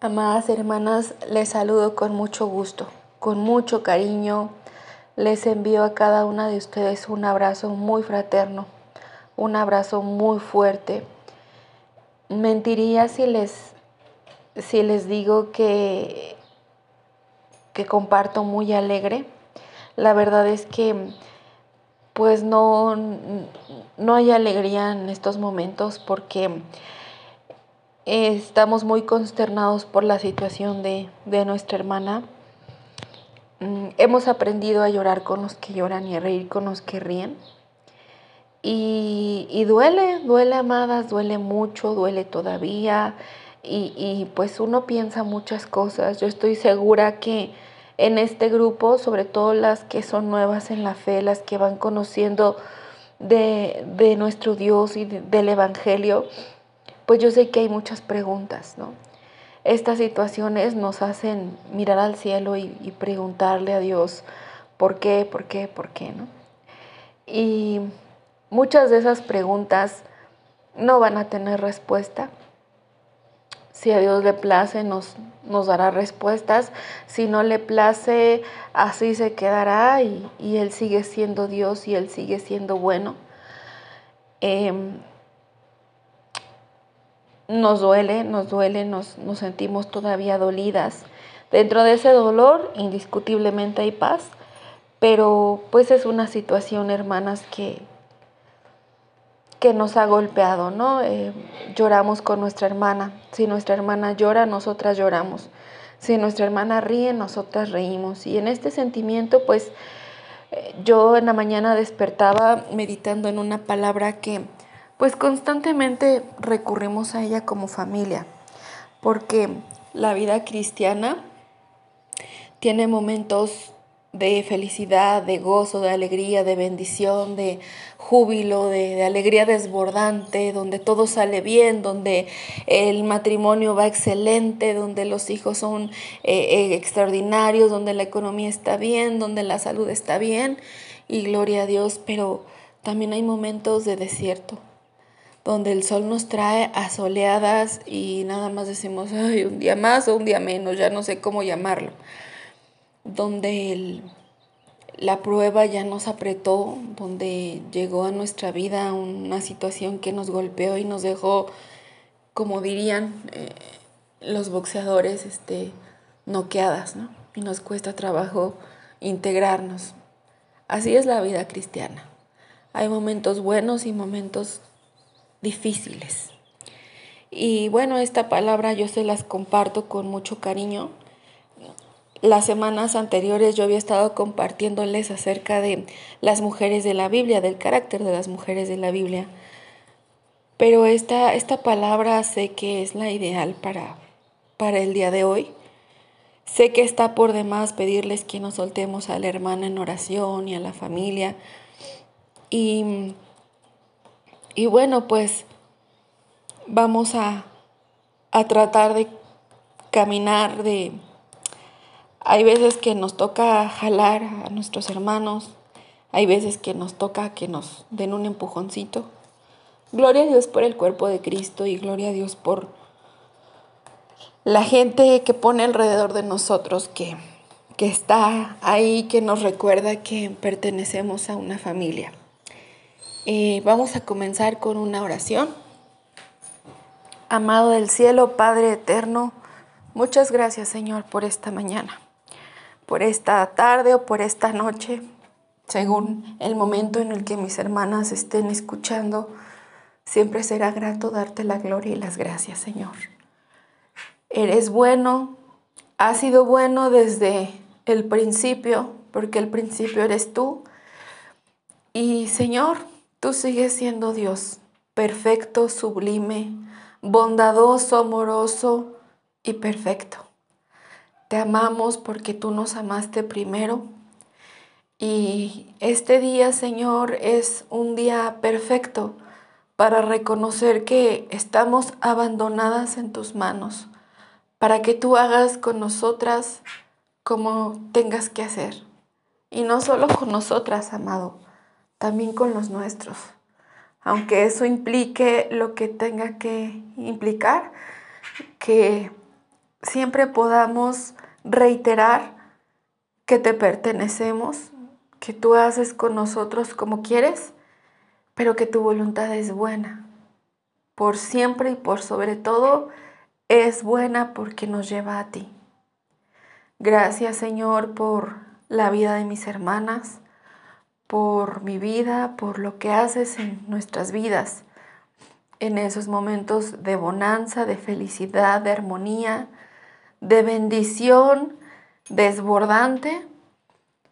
Amadas hermanas, les saludo con mucho gusto, con mucho cariño. Les envío a cada una de ustedes un abrazo muy fraterno, un abrazo muy fuerte. Mentiría si les, si les digo que, que comparto muy alegre. La verdad es que pues no, no hay alegría en estos momentos porque estamos muy consternados por la situación de, nuestra hermana. Mm, hemos aprendido a llorar con los que lloran y a reír con los que ríen. Y, duele, duele amadas, duele mucho, duele todavía. Y, y, pues uno piensa muchas cosas. Yo estoy segura que en este grupo, sobre todo las que son nuevas en la fe, las que van conociendo de, de nuestro Dios y del Evangelio, pues yo sé que hay muchas preguntas, ¿no? Estas situaciones nos hacen mirar al cielo y, preguntarle a Dios por qué, por qué, por qué, ¿no? Y muchas de esas preguntas no van a tener respuesta. Si a Dios le place, nos, nos dará respuestas. Si no le place, así se quedará y, Él sigue siendo Dios y Él sigue siendo bueno. Em, nos duele, nos duele, nos, nos sentimos todavía dolidas. Dentro de ese dolor, indiscutiblemente hay paz, pero pues es una situación, hermanas, que, que nos ha golpeado, ¿no? Eh, lloramos con nuestra hermana. Si nuestra hermana llora, nosotras lloramos. Si nuestra hermana ríe, nosotras reímos. Y en este sentimiento, pues eh, yo en la mañana despertaba meditando en una palabra que pues constantemente recurrimos a ella como familia, porque la vida cristiana tiene momentos de felicidad, de gozo, de alegría, de bendición, de júbilo, de, alegría desbordante, donde todo sale bien, donde el matrimonio va excelente, donde los hijos son eh, eh, extraordinarios, donde la economía está bien, donde la salud está bien, y gloria a Dios, pero también hay momentos de desierto, donde el sol nos trae asoleadas y nada más decimos, ay, un día más o un día menos, ya no sé cómo llamarlo, donde la prueba ya nos apretó, donde llegó a nuestra vida una situación que nos golpeó y nos dejó, como dirían eh, los boxeadores, este, noqueadas, ¿no? Y nos cuesta trabajo integrarnos. Así es la vida cristiana. Hay momentos buenos y momentos difíciles. Y bueno, esta palabra yo se las comparto con mucho cariño. Las semanas anteriores yo había estado compartiéndoles acerca de las mujeres de la Biblia, del carácter de las mujeres de la Biblia. Pero esta, esta palabra sé que es la ideal para, para el día de hoy. Sé que está por demás pedirles que nos soltemos a la hermana en oración y a la familia. Y y bueno, pues vamos a, tratar de caminar, de... Hay veces que nos toca jalar a nuestros hermanos, hay veces que nos toca que nos den un empujoncito. Gloria a Dios por el cuerpo de Cristo y gloria a Dios por la gente que pone alrededor de nosotros, que, que está ahí, que nos recuerda que pertenecemos a una familia. Eh, vamos a comenzar con una oración. Amado del cielo, Padre eterno, muchas gracias Señor por esta mañana, por esta tarde o por esta noche, según el momento en el que mis hermanas estén escuchando. Siempre será grato darte la gloria y las gracias, Señor. Eres bueno, has sido bueno desde el principio, porque el principio eres tú. Y Señor, Tú sigues siendo Dios, perfecto, sublime, bondadoso, amoroso y perfecto. Te amamos porque tú nos amaste primero. Y este día, Señor, es un día perfecto para reconocer que estamos abandonadas en tus manos, para que tú hagas con nosotras como tengas que hacer. Y no solo con nosotras, amado, también con los nuestros. Aunque eso implique lo que tenga que implicar, que siempre podamos reiterar que te pertenecemos, que tú haces con nosotros como quieres, pero que tu voluntad es buena. Por siempre y por sobre todo es buena porque nos lleva a ti. Gracias Señor por la vida de mis hermanas, por mi vida, por lo que haces en nuestras vidas, en esos momentos de bonanza, de felicidad, de armonía, de bendición desbordante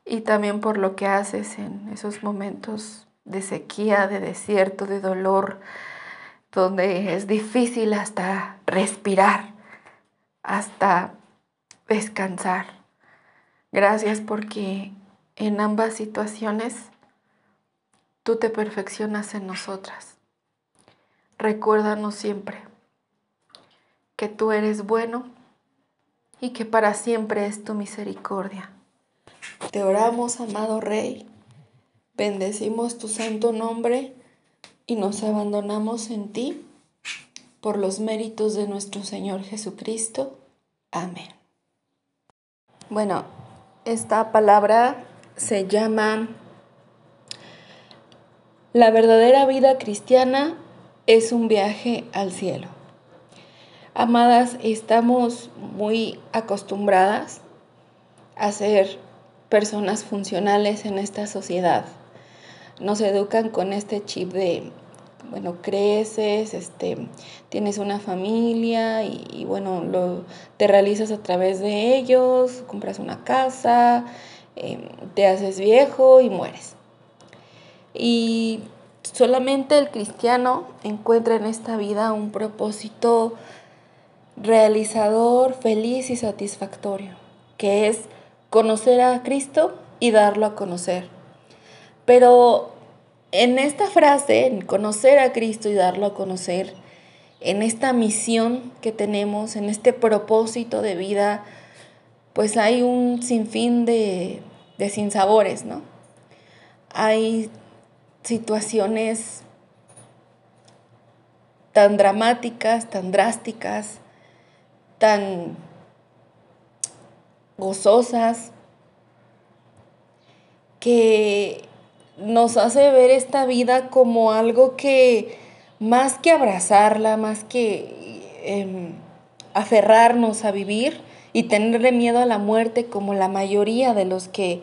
y también por lo que haces en esos momentos de sequía, de desierto, de dolor, donde es difícil hasta respirar, hasta descansar. Gracias porque en ambas situaciones tú te perfeccionas en nosotras. Recuérdanos siempre que tú eres bueno y que para siempre es tu misericordia. Te oramos, amado Rey, bendecimos tu santo nombre y nos abandonamos en ti por los méritos de nuestro Señor Jesucristo. Amén. Bueno, esta palabra se llama La verdadera vida cristiana es un viaje al cielo. Amadas, estamos muy acostumbradas a ser personas funcionales en esta sociedad. Nos educan con este chip de, bueno, creces, este, tienes una familia y, bueno, lo, te realizas a través de ellos, compras una casa, em, te haces viejo y mueres. Y solamente el cristiano encuentra en esta vida un propósito realizador, feliz y satisfactorio, que es conocer a Cristo y darlo a conocer. Pero en esta frase, en conocer a Cristo y darlo a conocer, en esta misión que tenemos, en este propósito de vida, pues hay un sinfín de, de sinsabores, ¿no? Hay situaciones tan dramáticas, tan drásticas, tan gozosas que nos hace ver esta vida como algo que más que abrazarla, más que em, aferrarnos a vivir y tenerle miedo a la muerte como la mayoría de los que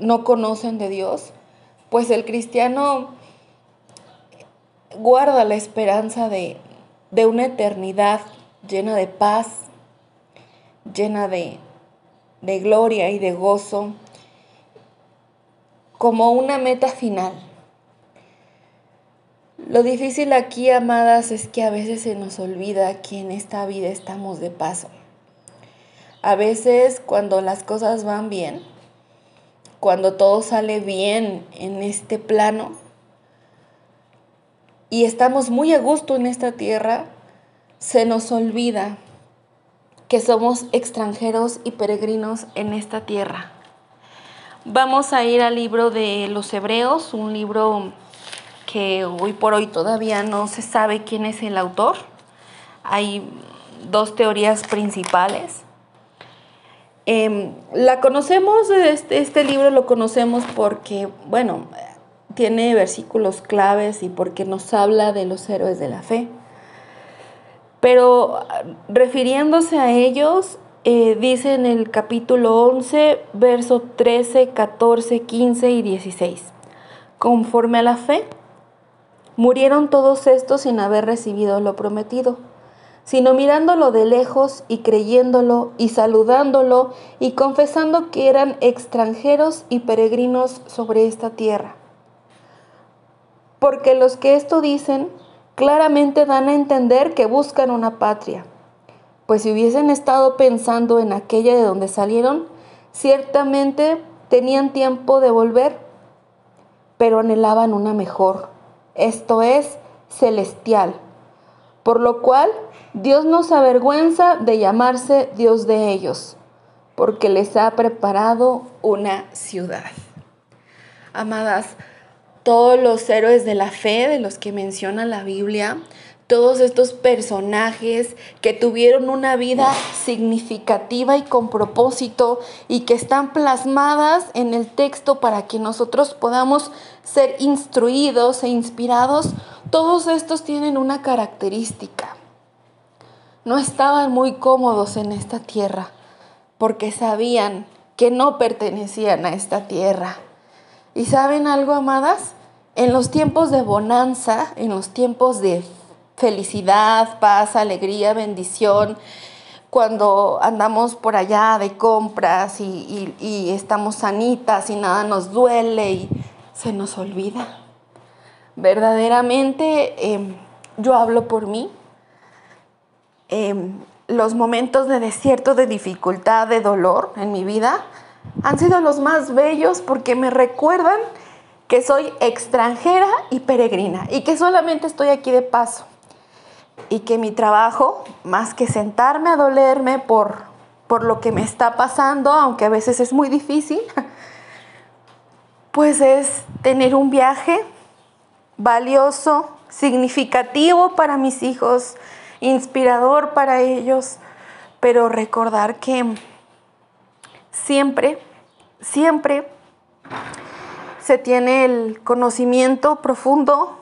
no conocen de Dios, pues el cristiano guarda la esperanza de, de una eternidad llena de paz, llena de, de gloria y de gozo, como una meta final. Lo difícil aquí, amadas, es que a veces se nos olvida que en esta vida estamos de paso. A veces cuando las cosas van bien, cuando todo sale bien en este plano y estamos muy a gusto en esta tierra, se nos olvida que somos extranjeros y peregrinos en esta tierra. Vamos a ir al libro de los Hebreos, un libro que hoy por hoy todavía no se sabe quién es el autor. Hay dos teorías principales. Em, la conocemos, este, este libro lo conocemos porque, bueno, tiene versículos claves y porque nos habla de los héroes de la fe. Pero refiriéndose a ellos, eh, dice en el capítulo 11, verso 13, 14, 15 y 16, conforme a la fe, murieron todos estos sin haber recibido lo prometido, sino mirándolo de lejos y creyéndolo y saludándolo y confesando que eran extranjeros y peregrinos sobre esta tierra. Porque los que esto dicen, claramente dan a entender que buscan una patria, pues si hubiesen estado pensando en aquella de donde salieron, ciertamente tenían tiempo de volver, pero anhelaban una mejor, esto es, celestial, por lo cual Dios no se avergüenza de llamarse Dios de ellos, porque les ha preparado una ciudad. Amadas, todos los héroes de la fe de los que menciona la Biblia, todos estos personajes que tuvieron una vida significativa y con propósito y que están plasmadas en el texto para que nosotros podamos ser instruidos e inspirados, todos estos tienen una característica. No estaban muy cómodos en esta tierra porque sabían que no pertenecían a esta tierra. ¿Y saben algo, amadas? En los tiempos de bonanza, en los tiempos de felicidad, paz, alegría, bendición, cuando andamos por allá de compras y, estamos sanitas y nada nos duele y se nos olvida. Verdaderamente, em, yo hablo por mí. Em, los momentos de desierto, de dificultad, de dolor en mi vida han sido los más bellos porque me recuerdan que soy extranjera y peregrina y que solamente estoy aquí de paso. Y que mi trabajo, más que sentarme a dolerme por, por lo que me está pasando, aunque a veces es muy difícil, pues es tener un viaje valioso, significativo para mis hijos, inspirador para ellos, pero recordar que siempre, siempre se tiene el conocimiento profundo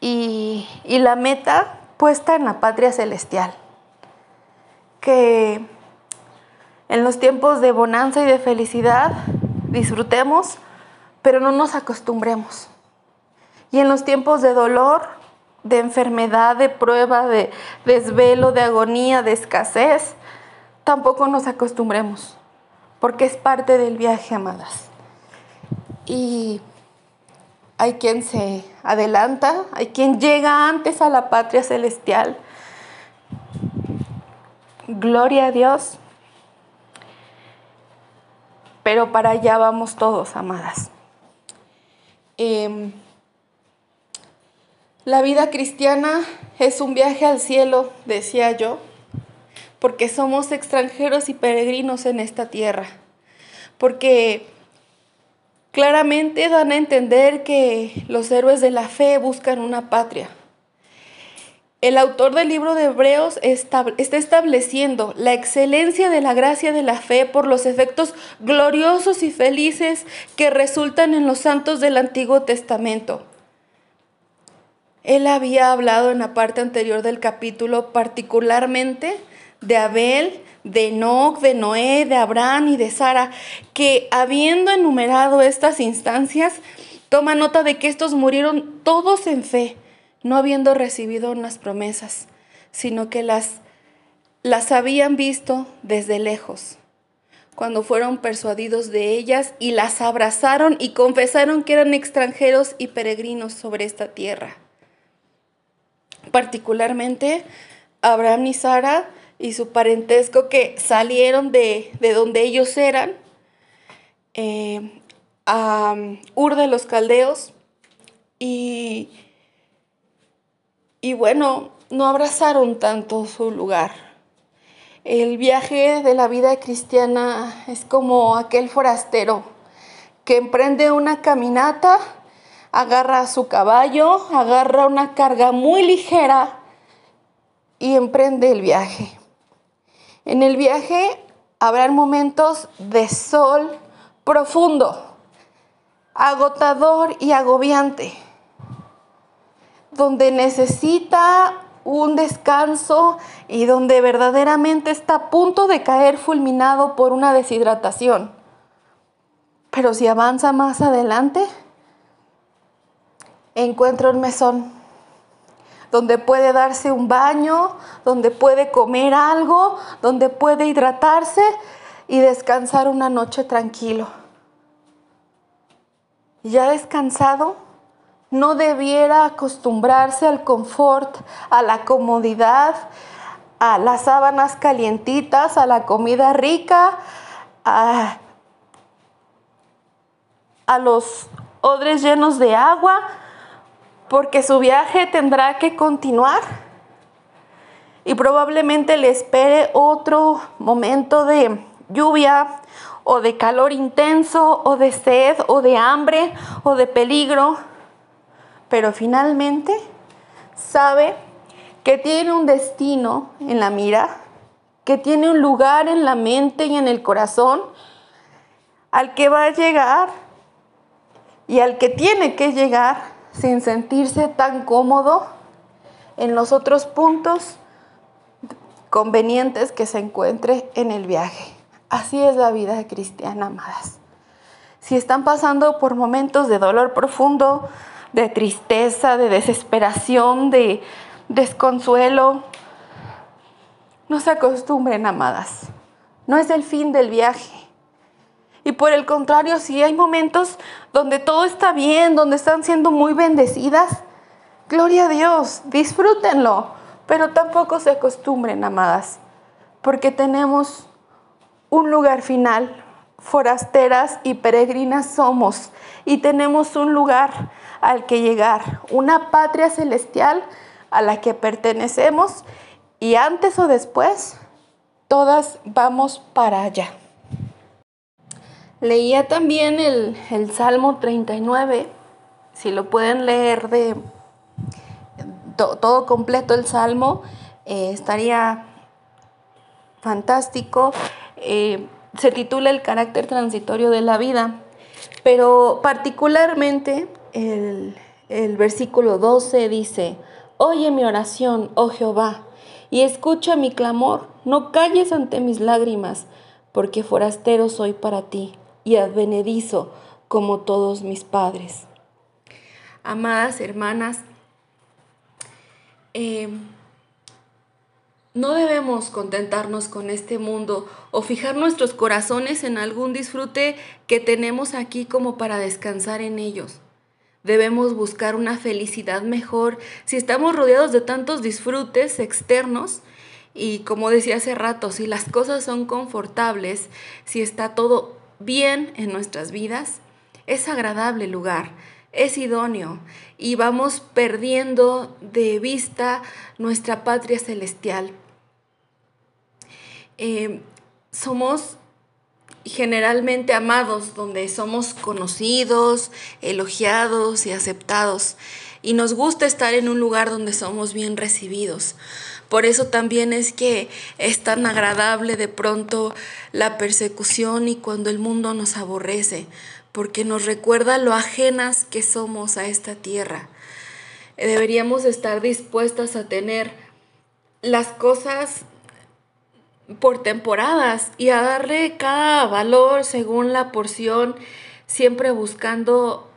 y, la meta puesta en la patria celestial. Que en los tiempos de bonanza y de felicidad disfrutemos, pero no nos acostumbremos. Y en los tiempos de dolor, de enfermedad, de prueba, de desvelo, de agonía, de escasez, tampoco nos acostumbremos, porque es parte del viaje, amadas. Y hay quien se adelanta, hay quien llega antes a la patria celestial. Gloria a Dios. Pero para allá vamos todos, amadas. Em, la vida cristiana es un viaje al cielo, decía yo, porque somos extranjeros y peregrinos en esta tierra. Porque claramente dan a entender que los héroes de la fe buscan una patria. El autor del libro de Hebreos está estableciendo la excelencia de la gracia de la fe por los efectos gloriosos y felices que resultan en los santos del Antiguo Testamento. Él había hablado en la parte anterior del capítulo particularmente de Abel, de Enoch, de Noé, de Abraham y de Sara, que habiendo enumerado estas instancias, toma nota de que estos murieron todos en fe, no habiendo recibido unas promesas, sino que las, las habían visto desde lejos, cuando fueron persuadidos de ellas y las abrazaron y confesaron que eran extranjeros y peregrinos sobre esta tierra. Particularmente, Abraham y Sara y su parentesco que salieron de, donde ellos eran, eh, a Ur de los Caldeos, y, y bueno, no abrazaron tanto su lugar. El viaje de la vida cristiana es como aquel forastero que emprende una caminata, agarra su caballo, agarra una carga muy ligera y emprende el viaje. En el viaje habrá momentos de sol profundo, agotador y agobiante, donde necesita un descanso y donde verdaderamente está a punto de caer fulminado por una deshidratación. Pero si avanza más adelante, encuentra un mesón donde puede darse un baño, donde puede comer algo, donde puede hidratarse y descansar una noche tranquilo. Ya descansado, no debiera acostumbrarse al confort, a la comodidad, a las sábanas calientitas, a la comida rica, a, a los odres llenos de agua, porque su viaje tendrá que continuar y probablemente le espere otro momento de lluvia o de calor intenso o de sed o de hambre o de peligro, pero finalmente sabe que tiene un destino en la mira, que tiene un lugar en la mente y en el corazón al que va a llegar y al que tiene que llegar sin sentirse tan cómodo en los otros puntos convenientes que se encuentre en el viaje. Así es la vida cristiana, amadas. Si están pasando por momentos de dolor profundo, de tristeza, de desesperación, de desconsuelo, no se acostumbren, amadas. No es el fin del viaje. Y por el contrario, si hay momentos donde todo está bien, donde están siendo muy bendecidas, gloria a Dios, disfrútenlo, pero tampoco se acostumbren, amadas, porque tenemos un lugar final, forasteras y peregrinas somos, y tenemos un lugar al que llegar, una patria celestial a la que pertenecemos, y antes o después, todas vamos para allá. Leía también el, Salmo 39, si lo pueden leer de todo completo el Salmo, eh, estaría fantástico. Eh, se titula El carácter transitorio de la vida, pero particularmente el, el versículo 12 dice, Oye mi oración, oh Jehová, y escucha mi clamor, no calles ante mis lágrimas, porque forastero soy para ti y advenedizo como todos mis padres. Amadas hermanas, eh, no debemos contentarnos con este mundo o fijar nuestros corazones en algún disfrute que tenemos aquí como para descansar en ellos. Debemos buscar una felicidad mejor si estamos rodeados de tantos disfrutes externos y como decía hace rato, si las cosas son confortables, si está todo bien en nuestras vidas, es agradable lugar, es idóneo y vamos perdiendo de vista nuestra patria celestial. Eh, somos generalmente amados, donde somos conocidos, elogiados y aceptados. Y nos gusta estar en un lugar donde somos bien recibidos. Por eso también es que es tan agradable de pronto la persecución y cuando el mundo nos aborrece, porque nos recuerda lo ajenas que somos a esta tierra. Deberíamos estar dispuestas a tener las cosas por temporadas y a darle cada valor según la porción, siempre buscando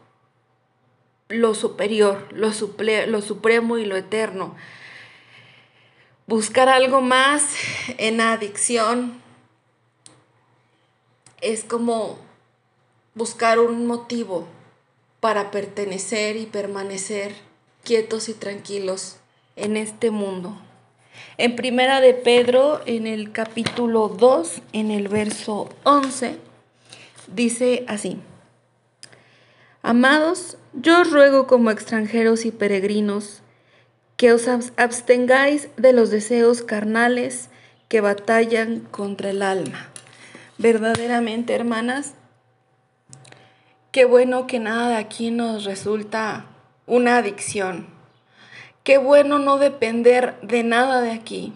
lo superior, lo, lo supremo y lo eterno buscar algo más en adicción es como buscar un motivo para pertenecer y permanecer quietos y tranquilos en este mundo. En primera de Pedro, en el capítulo 2, en el verso 11, dice así, Amados, yo ruego como extranjeros y peregrinos, que os abstengáis de los deseos carnales que batallan contra el alma. Verdaderamente, hermanas, qué bueno que nada de aquí nos resulta una adicción. Qué bueno no depender de nada de aquí.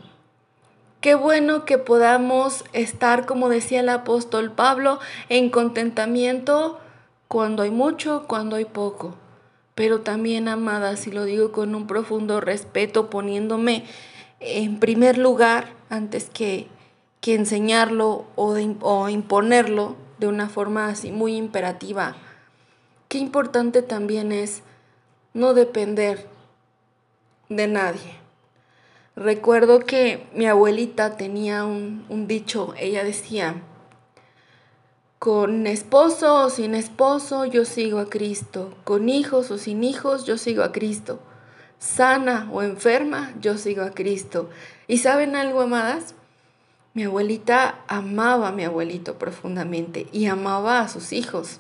Qué bueno que podamos estar, como decía el apóstol Pablo, en contentamiento cuando hay mucho, cuando hay poco pero también, amadas, y lo digo con un profundo respeto, poniéndome en primer lugar antes que, que enseñarlo o, o imponerlo de una forma así muy imperativa. Qué importante también es no depender de nadie. Recuerdo que mi abuelita tenía un, un dicho, ella decía, con esposo o sin esposo, yo sigo a Cristo. Con hijos o sin hijos, yo sigo a Cristo. Sana o enferma, yo sigo a Cristo. ¿Y saben algo, amadas? Mi abuelita amaba a mi abuelito profundamente y amaba a sus hijos.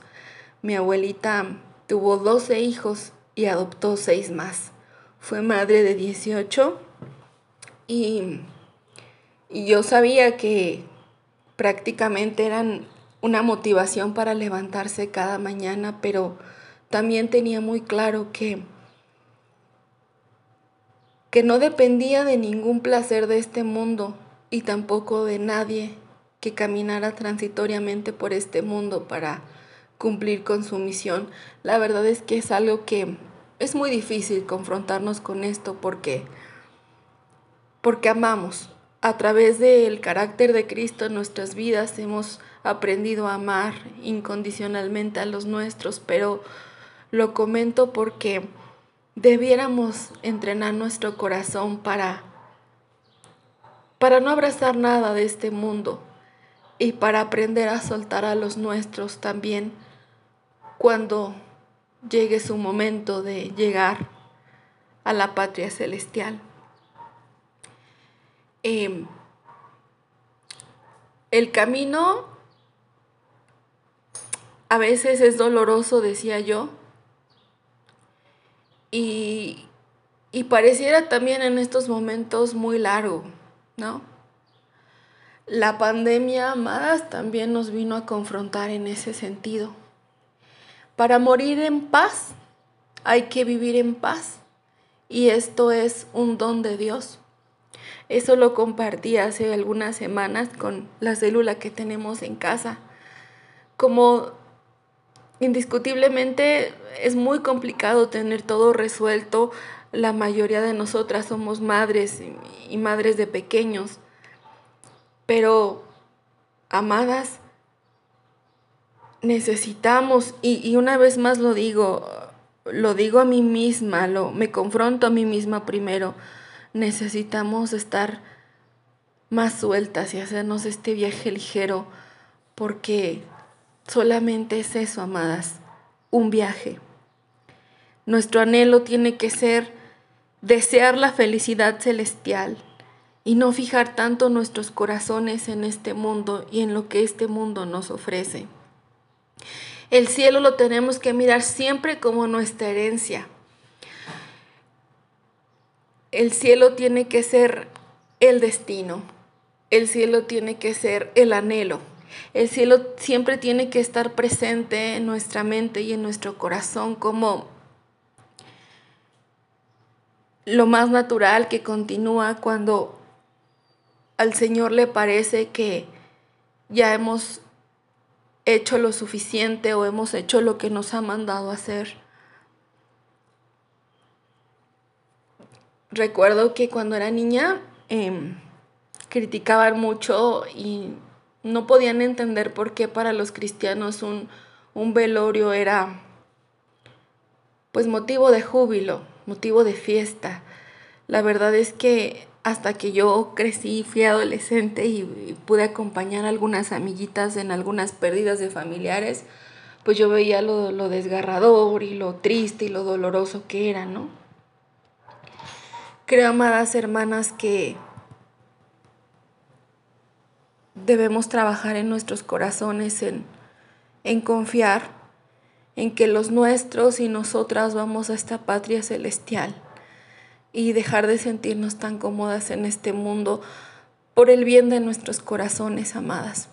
Mi abuelita tuvo 12 hijos y adoptó 6 más. Fue madre de 18 y, y yo sabía que prácticamente eran una motivación para levantarse cada mañana, pero también tenía muy claro que que no dependía de ningún placer de este mundo y tampoco de nadie que caminara transitoriamente por este mundo para cumplir con su misión. La verdad es que es algo que es muy difícil confrontarnos con esto porque porque amamos. A través del carácter de Cristo en nuestras vidas hemos aprendido a amar incondicionalmente a los nuestros, pero lo comento porque debiéramos entrenar nuestro corazón para para no abrazar nada de este mundo y para aprender a soltar a los nuestros también cuando llegue su momento de llegar a la patria celestial. Em, el camino a veces es doloroso, decía yo, y, y pareciera también en estos momentos muy largo, ¿no? La pandemia, amadas, también nos vino a confrontar en ese sentido. Para morir en paz hay que vivir en paz y esto es un don de Dios. Eso lo compartí hace algunas semanas con la célula que tenemos en casa. Como indiscutiblemente es muy complicado tener todo resuelto, la mayoría de nosotras somos madres y madres de pequeños, pero amadas, necesitamos, y, una vez más lo digo, lo digo a mí misma, lo, me confronto a mí misma primero, necesitamos estar más sueltas y hacernos este viaje ligero, porque solamente es eso, amadas, un viaje. Nuestro anhelo tiene que ser desear la felicidad celestial y no fijar tanto nuestros corazones en este mundo y en lo que este mundo nos ofrece. El cielo lo tenemos que mirar siempre como nuestra herencia. El cielo tiene que ser el destino. El cielo tiene que ser el anhelo. El cielo siempre tiene que estar presente en nuestra mente y en nuestro corazón como lo más natural que continúa cuando al Señor le parece que ya hemos hecho lo suficiente o hemos hecho lo que nos ha mandado hacer. Recuerdo que cuando era niña em, criticaban mucho y no podían entender por qué para los cristianos un, un velorio era pues motivo de júbilo, motivo de fiesta. La verdad es que hasta que yo crecí, fui adolescente y, pude acompañar a algunas amiguitas en algunas pérdidas de familiares, pues yo veía lo, lo desgarrador y lo triste y lo doloroso que era, ¿no? Creo, amadas hermanas, que debemos trabajar en nuestros corazones, en, en confiar en que los nuestros y nosotras vamos a esta patria celestial y dejar de sentirnos tan cómodas en este mundo por el bien de nuestros corazones, amadas.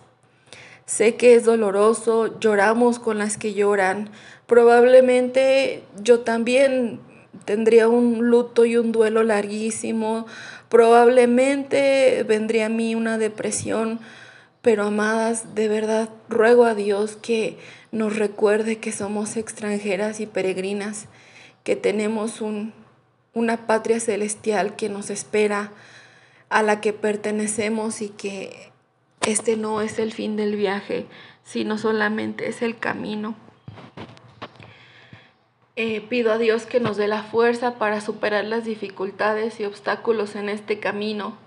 Sé que es doloroso, lloramos con las que lloran. Probablemente yo también tendría un luto y un duelo larguísimo. Probablemente vendría a mí una depresión. Pero amadas, de verdad ruego a Dios que nos recuerde que somos extranjeras y peregrinas, que tenemos un, una patria celestial que nos espera, a la que pertenecemos y que este no es el fin del viaje, sino solamente es el camino. Eh, pido a Dios que nos dé la fuerza para superar las dificultades y obstáculos en este camino.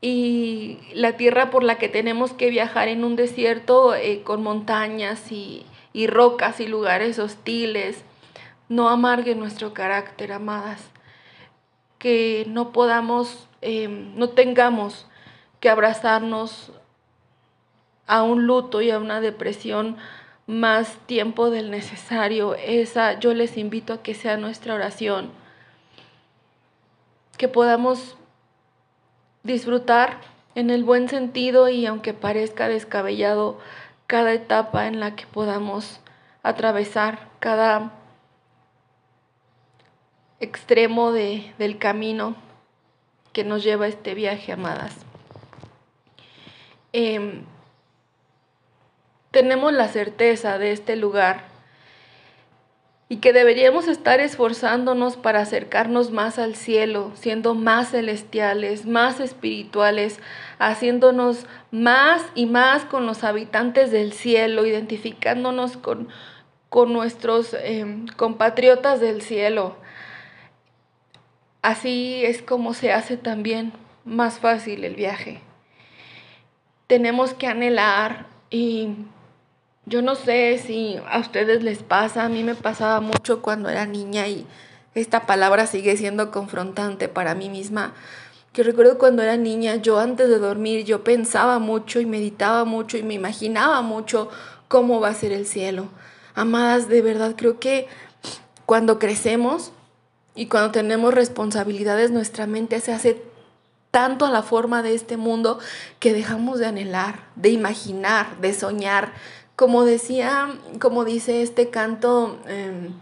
Y la tierra por la que tenemos que viajar en un desierto eh, con montañas y, y rocas y lugares hostiles, no amargue nuestro carácter, amadas que no podamos, em, no tengamos que abrazarnos a un luto y a una depresión más tiempo del necesario. Esa yo les invito a que sea nuestra oración. Que podamos disfrutar en el buen sentido y aunque parezca descabellado cada etapa en la que podamos atravesar, cada extremo de, del camino que nos lleva este viaje, amadas. Em, tenemos la certeza de este lugar y que deberíamos estar esforzándonos para acercarnos más al cielo, siendo más celestiales, más espirituales, haciéndonos más y más con los habitantes del cielo, identificándonos con, con nuestros em, compatriotas del cielo. Así es como se hace también más fácil el viaje. Tenemos que anhelar y yo no sé si a ustedes les pasa, a mí me pasaba mucho cuando era niña y esta palabra sigue siendo confrontante para mí misma. Que recuerdo cuando era niña, yo antes de dormir, yo pensaba mucho y meditaba mucho y me imaginaba mucho cómo va a ser el cielo. Amadas, de verdad creo que cuando crecemos y cuando tenemos responsabilidades, nuestra mente se hace tanto a la forma de este mundo que dejamos de anhelar, de imaginar, de soñar, como decía, como dice este canto, em,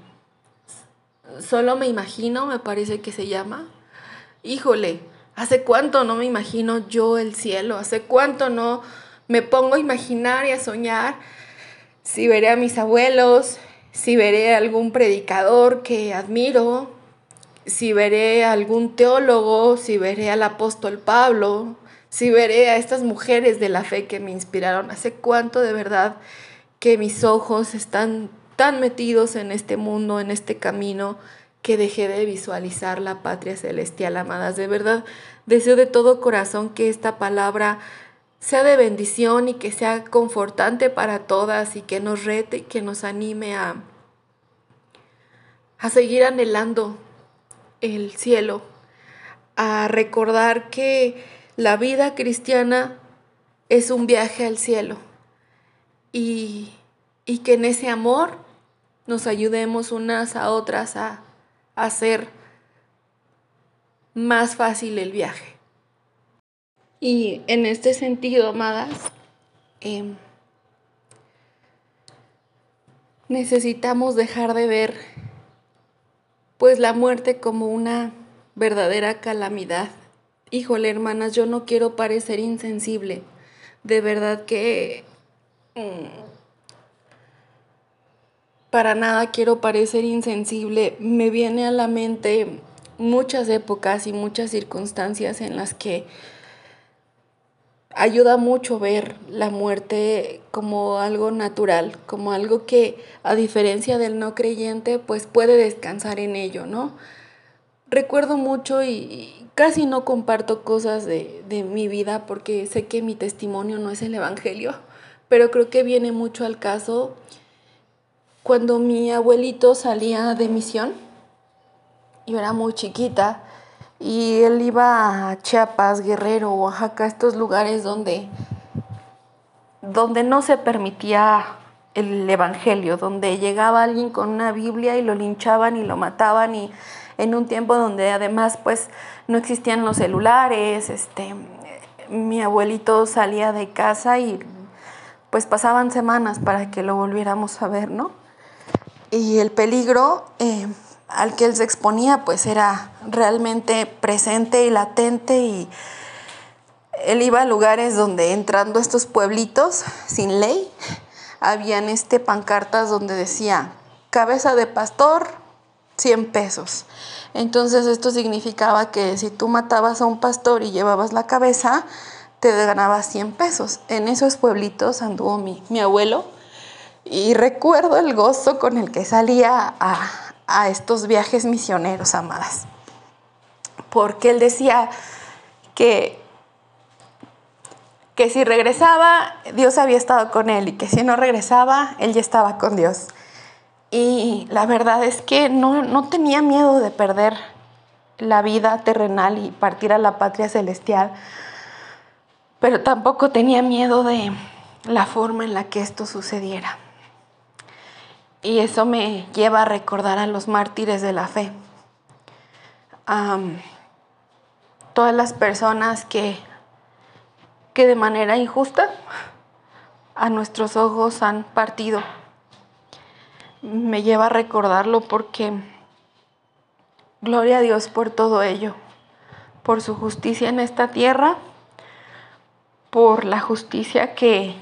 solo me imagino, me parece que se llama. Híjole, ¿hace cuánto no me imagino yo el cielo? ¿Hace cuánto no me pongo a imaginar y a soñar si veré a mis abuelos, si veré a algún predicador que admiro, si veré a algún teólogo, si veré al apóstol Pablo, si veré a estas mujeres de la fe que me inspiraron, hace cuánto de verdad que mis ojos están tan metidos en este mundo, en este camino, que dejé de visualizar la patria celestial, amadas. De verdad, deseo de todo corazón que esta palabra sea de bendición y que sea confortante para todas y que nos rete y que nos anime a, a seguir anhelando el cielo, a recordar que la vida cristiana es un viaje al cielo y, que en ese amor nos ayudemos unas a otras a, hacer más fácil el viaje. Y en este sentido, amadas, em, necesitamos dejar de ver pues la muerte como una verdadera calamidad híjole hermanas, yo no quiero parecer insensible. De verdad que mm, para nada quiero parecer insensible. Me viene a la mente muchas épocas y muchas circunstancias en las que ayuda mucho ver la muerte como algo natural, como algo que a diferencia del no creyente pues puede descansar en ello, ¿no? Recuerdo mucho y, casi no comparto cosas de, mi vida porque sé que mi testimonio no es el Evangelio, pero creo que viene mucho al caso. Cuando mi abuelito salía de misión, yo era muy chiquita, y él iba a Chiapas, Guerrero, Oaxaca, estos lugares donde, donde no se permitía el Evangelio, donde llegaba alguien con una Biblia y lo linchaban y lo mataban y en un tiempo donde además pues no existían los celulares, este, mi abuelito salía de casa y pues pasaban semanas para que lo volviéramos a ver, ¿no? Y el peligro eh, al que él se exponía pues era realmente presente y latente y él iba a lugares donde entrando a estos pueblitos sin ley, habían este pancartas donde decía cabeza de pastor, 100 pesos. Entonces esto significaba que si tú matabas a un pastor y llevabas la cabeza, te ganabas 100 pesos. En esos pueblitos anduvo mi, mi abuelo y recuerdo el gozo con el que salía a, a estos viajes misioneros, amadas. Porque él decía que que si regresaba, Dios había estado con él y que si no regresaba, él ya estaba con Dios. Y la verdad es que no, tenía miedo de perder la vida terrenal y partir a la patria celestial, pero tampoco tenía miedo de la forma en la que esto sucediera. Y eso me lleva a recordar a los mártires de la fe. todas las personas que, que de manera injusta a nuestros ojos han partido me lleva a recordarlo porque gloria a Dios por todo ello, por su justicia en esta tierra, por la justicia que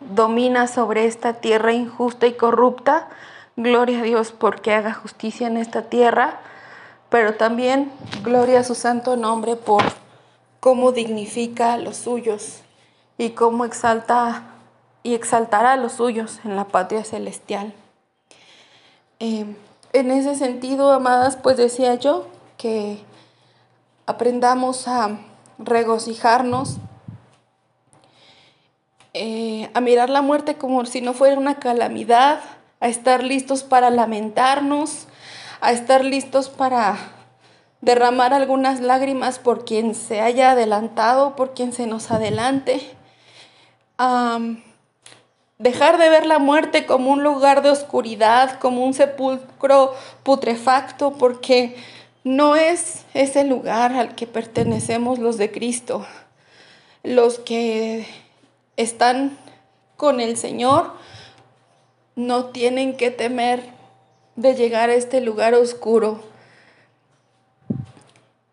domina sobre esta tierra injusta y corrupta. Gloria a Dios porque haga justicia en esta tierra, pero también gloria a su santo nombre por cómo dignifica a los suyos y cómo exalta y exaltará a los suyos en la patria celestial. Eh, en ese sentido, amadas, pues decía yo que aprendamos a regocijarnos, eh, a mirar la muerte como si no fuera una calamidad, a estar listos para lamentarnos, a estar listos para derramar algunas lágrimas por quien se haya adelantado, por quien se nos adelante. Dejar de ver la muerte como un lugar de oscuridad, como un sepulcro putrefacto, porque no es ese lugar al que pertenecemos los de Cristo. Los que están con el Señor no tienen que temer de llegar a este lugar oscuro.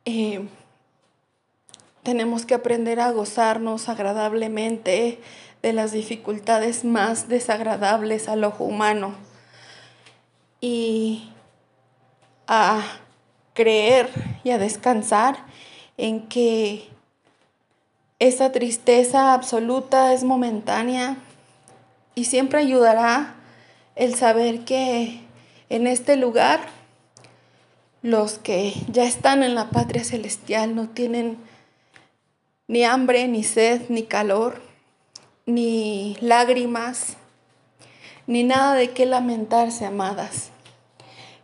Eh, tenemos que aprender a gozarnos agradablemente de las dificultades más desagradables al ojo humano y a creer y a descansar en que esa tristeza absoluta es momentánea y siempre ayudará el saber que en este lugar los que ya están en la patria celestial no tienen ni hambre, ni sed, ni calor, ni lágrimas, ni nada de qué lamentarse, amadas.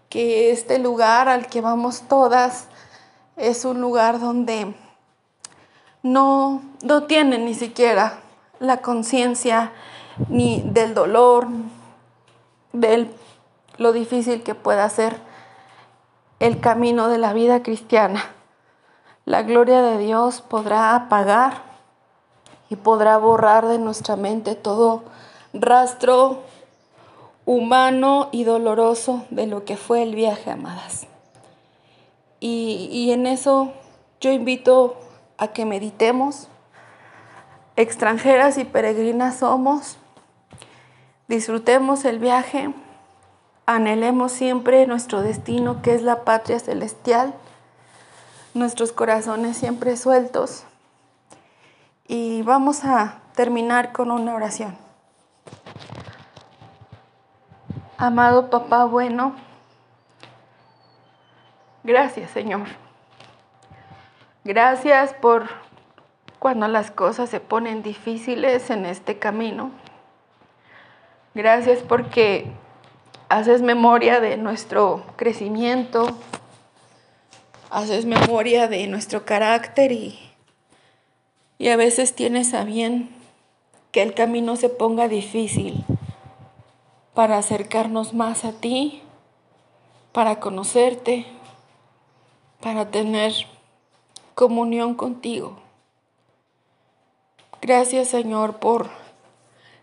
Que este lugar al que vamos todas es un lugar donde no, no tienen ni siquiera la conciencia ni del dolor, de lo difícil que pueda ser el camino de la vida cristiana. La gloria de Dios podrá apagar y podrá borrar de nuestra mente todo rastro humano y doloroso de lo que fue el viaje, amadas. Y, y en eso yo invito a que meditemos. Extranjeras y peregrinas somos. Disfrutemos el viaje. Anhelemos siempre nuestro destino, que es la patria celestial. Nuestros corazones siempre sueltos. Y vamos a terminar con una oración. Amado papá bueno, gracias Señor Gracias por cuando las cosas se ponen difíciles en este camino. Gracias porque haces memoria de nuestro crecimiento, haces memoria de nuestro carácter y, y a veces tienes a bien que el camino se ponga difícil para acercarnos más a ti, para conocerte, para tener comunión contigo. Gracias Señor por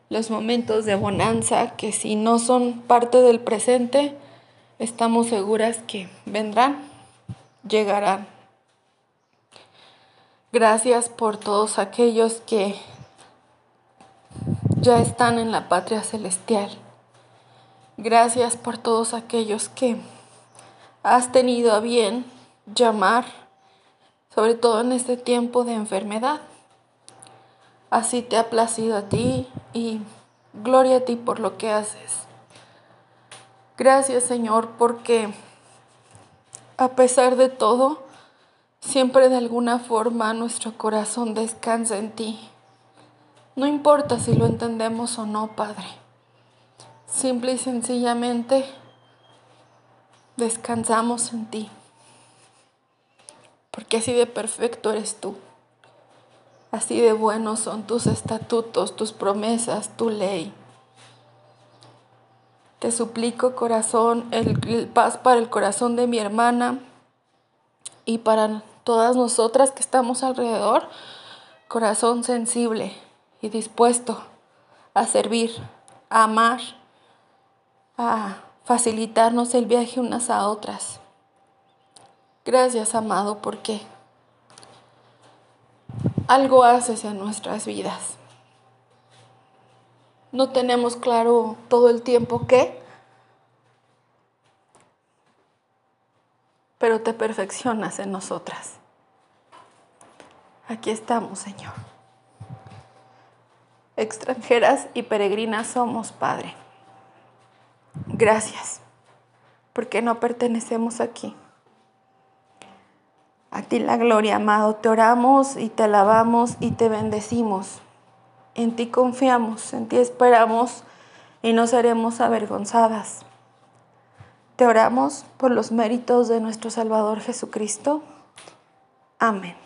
los momentos de bonanza que si no son parte del presente, estamos seguras que vendrán, llegarán. Gracias por todos aquellos que ya están en la patria celestial. Gracias por todos aquellos que has tenido a bien llamar sobre todo en este tiempo de enfermedad. Así te ha placido a ti y gloria a ti por lo que haces. Gracias Señor porque a pesar de todo, siempre de alguna forma nuestro corazón descansa en ti. No importa si lo entendemos o no, Padre. Simple y sencillamente descansamos en ti porque así de perfecto eres tú. Así de buenos son tus estatutos, tus promesas, tu ley. Te suplico, corazón, el, paz para el corazón de mi hermana y para todas nosotras que estamos alrededor, corazón sensible y dispuesto a servir, a amar, a facilitarnos el viaje unas a otras. Gracias, amado, porque algo haces en nuestras vidas. No tenemos claro todo el tiempo qué, pero te perfeccionas en nosotras. Aquí estamos, Señor. Extranjeras y peregrinas somos, Padre. Gracias, porque no pertenecemos aquí. A ti la gloria, amado. Te oramos y te alabamos y te bendecimos. En ti confiamos, en ti esperamos y no seremos avergonzadas. Te oramos por los méritos de nuestro Salvador Jesucristo. Amén.